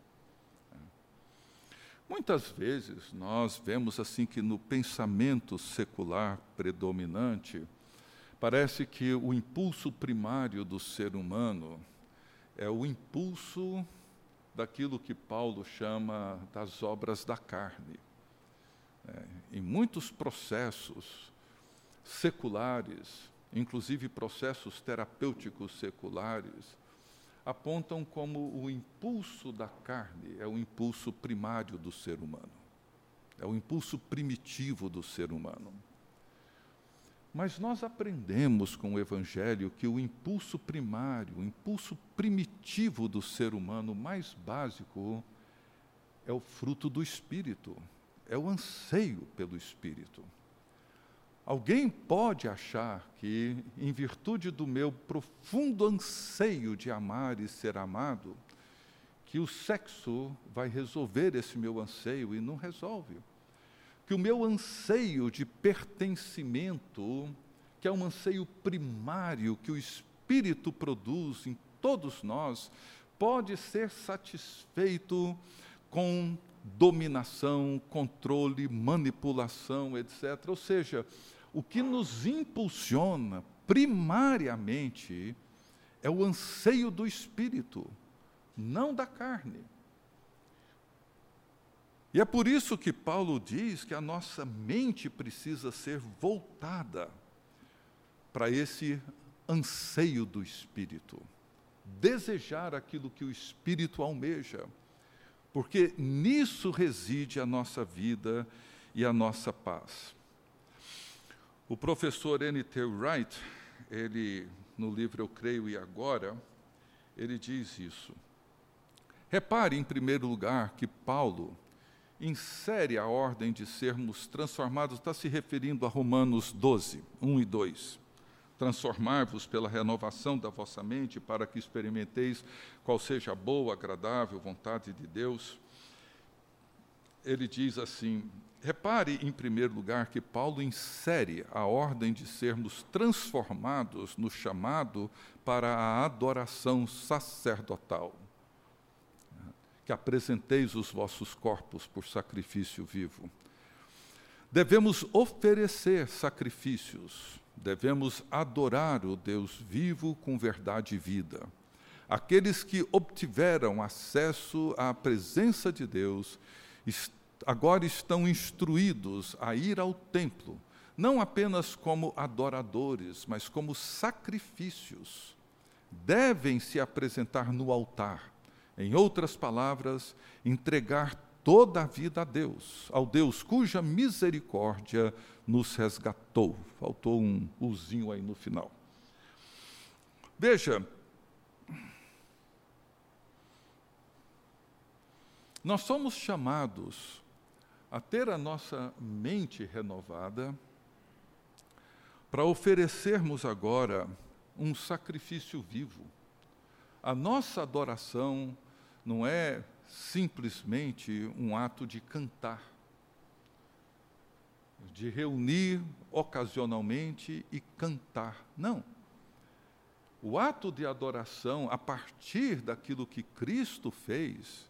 Speaker 2: Muitas vezes nós vemos assim que no pensamento secular predominante, parece que o impulso primário do ser humano é o impulso daquilo que Paulo chama das obras da carne. É, em muitos processos seculares, inclusive processos terapêuticos seculares, apontam como o impulso da carne é o impulso primário do ser humano. É o impulso primitivo do ser humano. Mas nós aprendemos com o Evangelho que o impulso primário, o impulso primitivo do ser humano mais básico, é o fruto do Espírito, é o anseio pelo Espírito. Alguém pode achar que, em virtude do meu profundo anseio de amar e ser amado, que o sexo vai resolver esse meu anseio e não resolve que o meu anseio de pertencimento, que é um anseio primário que o Espírito produz em todos nós, pode ser satisfeito com dominação, controle, manipulação, etc. Ou seja, o que nos impulsiona primariamente é o anseio do espírito, não da carne. E é por isso que Paulo diz que a nossa mente precisa ser voltada para esse anseio do Espírito, desejar aquilo que o Espírito almeja, porque nisso reside a nossa vida e a nossa paz. O professor N.T. Wright, ele, no livro Eu Creio e Agora, ele diz isso. Repare, em primeiro lugar, que Paulo insere a ordem de sermos transformados, está se referindo a Romanos 12, 1 e 2. Transformar-vos pela renovação da vossa mente, para que experimenteis qual seja a boa, agradável vontade de Deus. Ele diz assim: repare, em primeiro lugar, que Paulo insere a ordem de sermos transformados no chamado para a adoração sacerdotal que apresenteis os vossos corpos por sacrifício vivo. Devemos oferecer sacrifícios, devemos adorar o Deus vivo com verdade e vida. Aqueles que obtiveram acesso à presença de Deus agora estão instruídos a ir ao templo, não apenas como adoradores, mas como sacrifícios. Devem se apresentar no altar em outras palavras, entregar toda a vida a Deus, ao Deus cuja misericórdia nos resgatou. Faltou um uzinho aí no final. Veja, nós somos chamados a ter a nossa mente renovada para oferecermos agora um sacrifício vivo. A nossa adoração não é simplesmente um ato de cantar, de reunir ocasionalmente e cantar. Não. O ato de adoração, a partir daquilo que Cristo fez,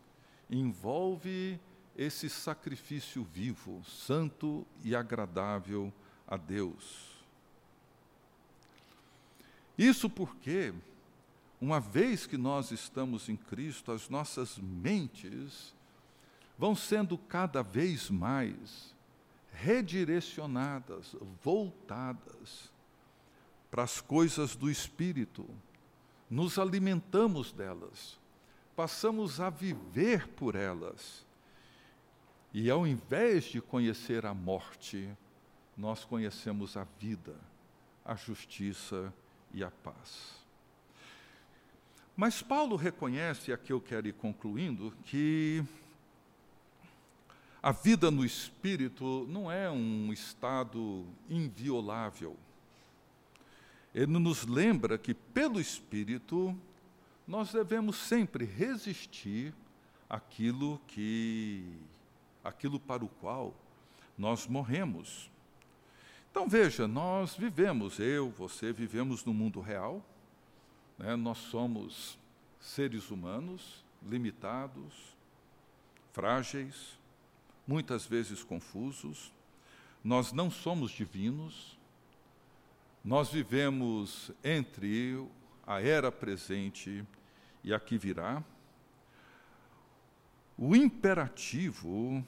Speaker 2: envolve esse sacrifício vivo, santo e agradável a Deus. Isso porque uma vez que nós estamos em Cristo, as nossas mentes vão sendo cada vez mais redirecionadas, voltadas para as coisas do Espírito. Nos alimentamos delas, passamos a viver por elas. E ao invés de conhecer a morte, nós conhecemos a vida, a justiça e a paz. Mas Paulo reconhece, aqui eu quero ir concluindo, que a vida no espírito não é um estado inviolável. Ele nos lembra que, pelo espírito, nós devemos sempre resistir àquilo que aquilo para o qual nós morremos. Então veja, nós vivemos, eu, você vivemos no mundo real, né? Nós somos seres humanos limitados, frágeis, muitas vezes confusos. Nós não somos divinos. Nós vivemos entre a era presente e a que virá. O imperativo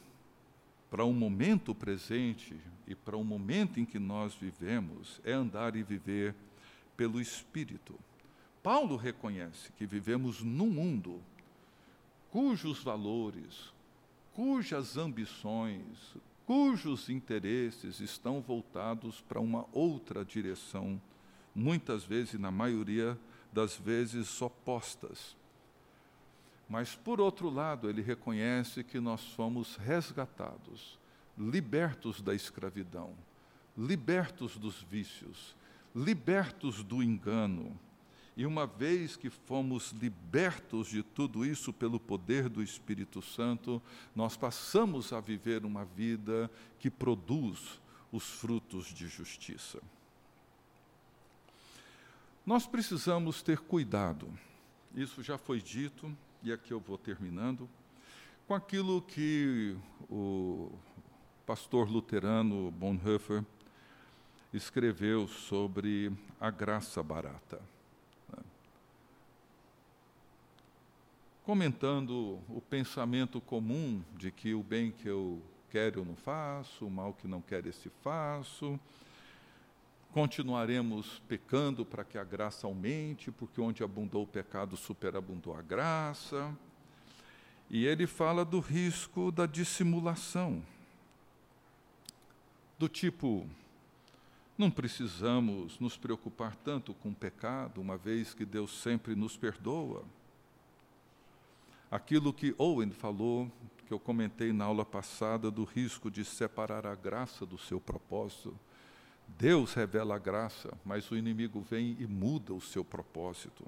Speaker 2: para o momento presente e para o momento em que nós vivemos é andar e viver pelo Espírito. Paulo reconhece que vivemos num mundo cujos valores, cujas ambições, cujos interesses estão voltados para uma outra direção, muitas vezes, na maioria das vezes, opostas. Mas, por outro lado, ele reconhece que nós fomos resgatados, libertos da escravidão, libertos dos vícios, libertos do engano. E uma vez que fomos libertos de tudo isso pelo poder do Espírito Santo, nós passamos a viver uma vida que produz os frutos de justiça. Nós precisamos ter cuidado, isso já foi dito, e aqui eu vou terminando, com aquilo que o pastor luterano Bonhoeffer escreveu sobre a graça barata. Né? Comentando o pensamento comum de que o bem que eu quero eu não faço, o mal que não quero esse faço, continuaremos pecando para que a graça aumente, porque onde abundou o pecado, superabundou a graça. E ele fala do risco da dissimulação, do tipo, não precisamos nos preocupar tanto com o pecado, uma vez que Deus sempre nos perdoa. Aquilo que Owen falou, que eu comentei na aula passada, do risco de separar a graça do seu propósito. Deus revela a graça, mas o inimigo vem e muda o seu propósito.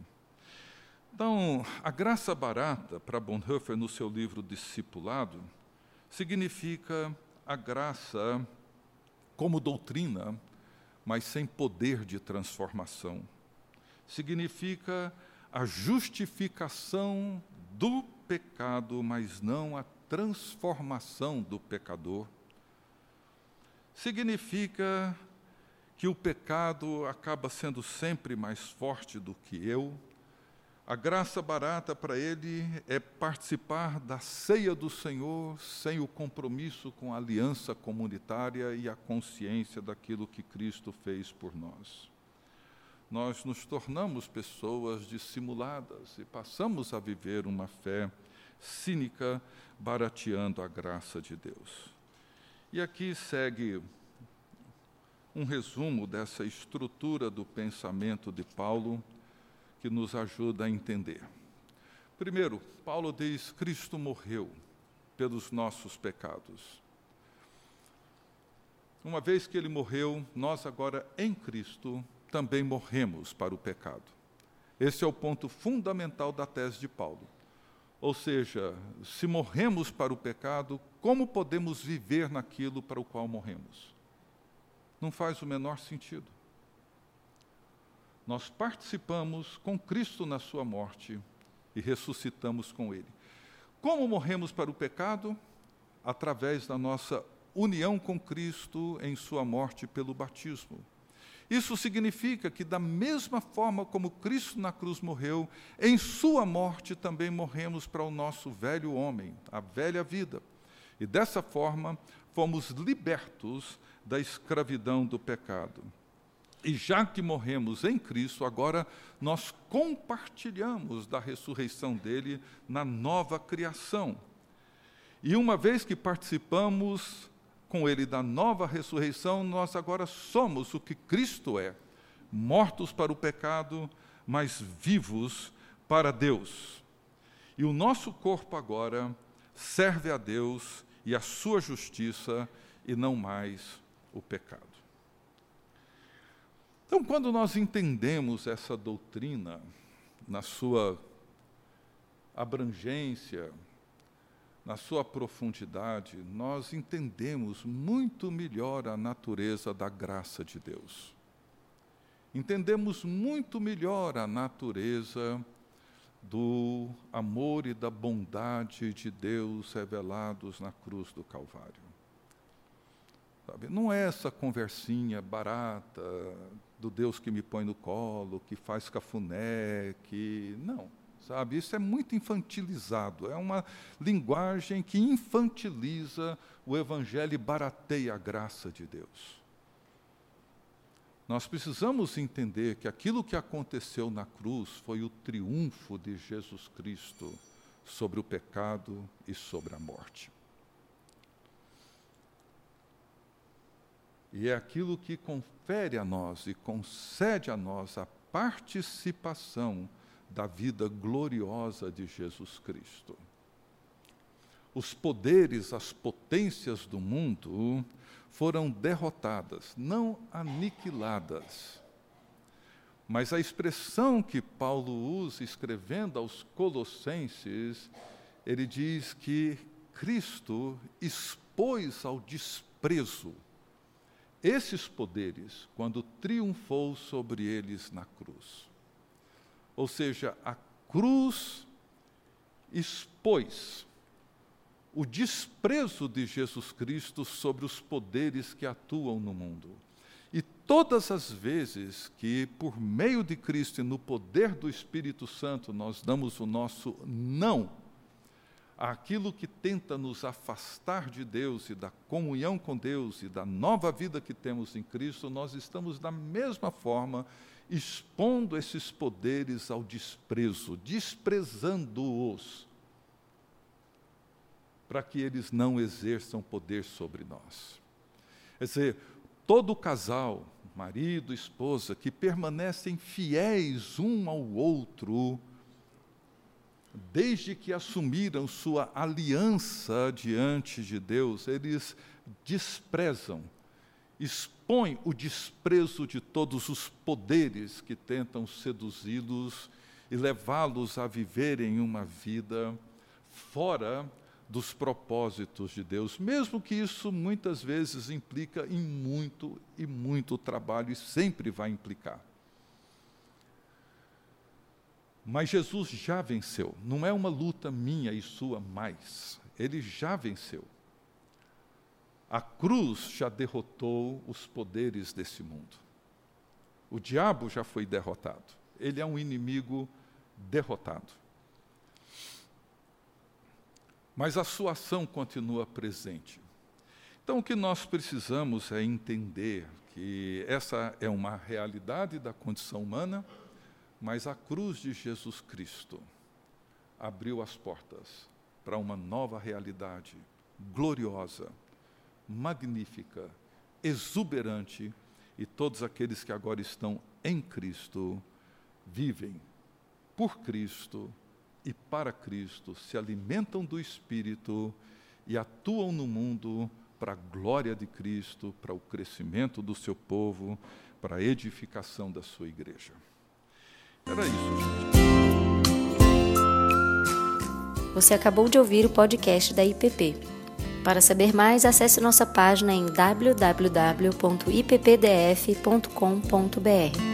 Speaker 2: Então, a graça barata, para Bonhoeffer, no seu livro Discipulado, significa a graça como doutrina mas sem poder de transformação. Significa a justificação do pecado, mas não a transformação do pecador. Significa que o pecado acaba sendo sempre mais forte do que eu, a graça barata para ele é participar da ceia do Senhor sem o compromisso com a aliança comunitária e a consciência daquilo que Cristo fez por nós. Nós nos tornamos pessoas dissimuladas e passamos a viver uma fé cínica, barateando a graça de Deus. E aqui segue um resumo dessa estrutura do pensamento de Paulo que nos ajuda a entender. Primeiro, Paulo diz: Cristo morreu pelos nossos pecados. Uma vez que ele morreu, nós agora em Cristo também morremos para o pecado. Esse é o ponto fundamental da tese de Paulo. Ou seja, se morremos para o pecado, como podemos viver naquilo para o qual morremos? Não faz o menor sentido nós participamos com Cristo na sua morte e ressuscitamos com Ele. Como morremos para o pecado? Através da nossa união com Cristo em Sua morte pelo batismo. Isso significa que, da mesma forma como Cristo na cruz morreu, em Sua morte também morremos para o nosso velho homem, a velha vida. E dessa forma, fomos libertos da escravidão do pecado. E já que morremos em Cristo, agora nós compartilhamos da ressurreição dele na nova criação. E uma vez que participamos com ele da nova ressurreição, nós agora somos o que Cristo é: mortos para o pecado, mas vivos para Deus. E o nosso corpo agora serve a Deus e a sua justiça e não mais o pecado. Então, quando nós entendemos essa doutrina na sua abrangência, na sua profundidade, nós entendemos muito melhor a natureza da graça de Deus. Entendemos muito melhor a natureza do amor e da bondade de Deus revelados na cruz do Calvário. Sabe? Não é essa conversinha barata do Deus que me põe no colo, que faz cafuné, que. Não, sabe? Isso é muito infantilizado. É uma linguagem que infantiliza o Evangelho e barateia a graça de Deus. Nós precisamos entender que aquilo que aconteceu na cruz foi o triunfo de Jesus Cristo sobre o pecado e sobre a morte. E é aquilo que confere a nós e concede a nós a participação da vida gloriosa de Jesus Cristo. Os poderes, as potências do mundo foram derrotadas, não aniquiladas. Mas a expressão que Paulo usa escrevendo aos Colossenses, ele diz que Cristo expôs ao desprezo esses poderes quando triunfou sobre eles na cruz. Ou seja, a cruz expôs o desprezo de Jesus Cristo sobre os poderes que atuam no mundo. E todas as vezes que, por meio de Cristo e no poder do Espírito Santo, nós damos o nosso não àquilo que tenta nos afastar de Deus e da comunhão com Deus e da nova vida que temos em Cristo, nós estamos da mesma forma expondo esses poderes ao desprezo, desprezando-os para que eles não exerçam poder sobre nós. Quer dizer, todo casal, marido, esposa, que permanecem fiéis um ao outro, desde que assumiram sua aliança diante de Deus, eles desprezam, expõem o desprezo de todos os poderes que tentam seduzi-los e levá-los a viverem uma vida fora dos propósitos de Deus, mesmo que isso muitas vezes implica em muito e muito trabalho e sempre vai implicar. Mas Jesus já venceu, não é uma luta minha e sua mais, ele já venceu. A cruz já derrotou os poderes desse mundo. O diabo já foi derrotado, ele é um inimigo derrotado mas a sua ação continua presente. Então, o que nós precisamos é entender que essa é uma realidade da condição humana, mas a cruz de Jesus Cristo abriu as portas para uma nova realidade gloriosa, magnífica, exuberante, e todos aqueles que agora estão em Cristo vivem por Cristo e para Cristo, se alimentam do Espírito e atuam no mundo para a glória de Cristo, para o crescimento do seu povo, para a edificação da sua igreja. Era isso, gente.
Speaker 1: Você acabou de ouvir o podcast da IPP. Para saber mais, acesse nossa página em www.ippdf.com.br.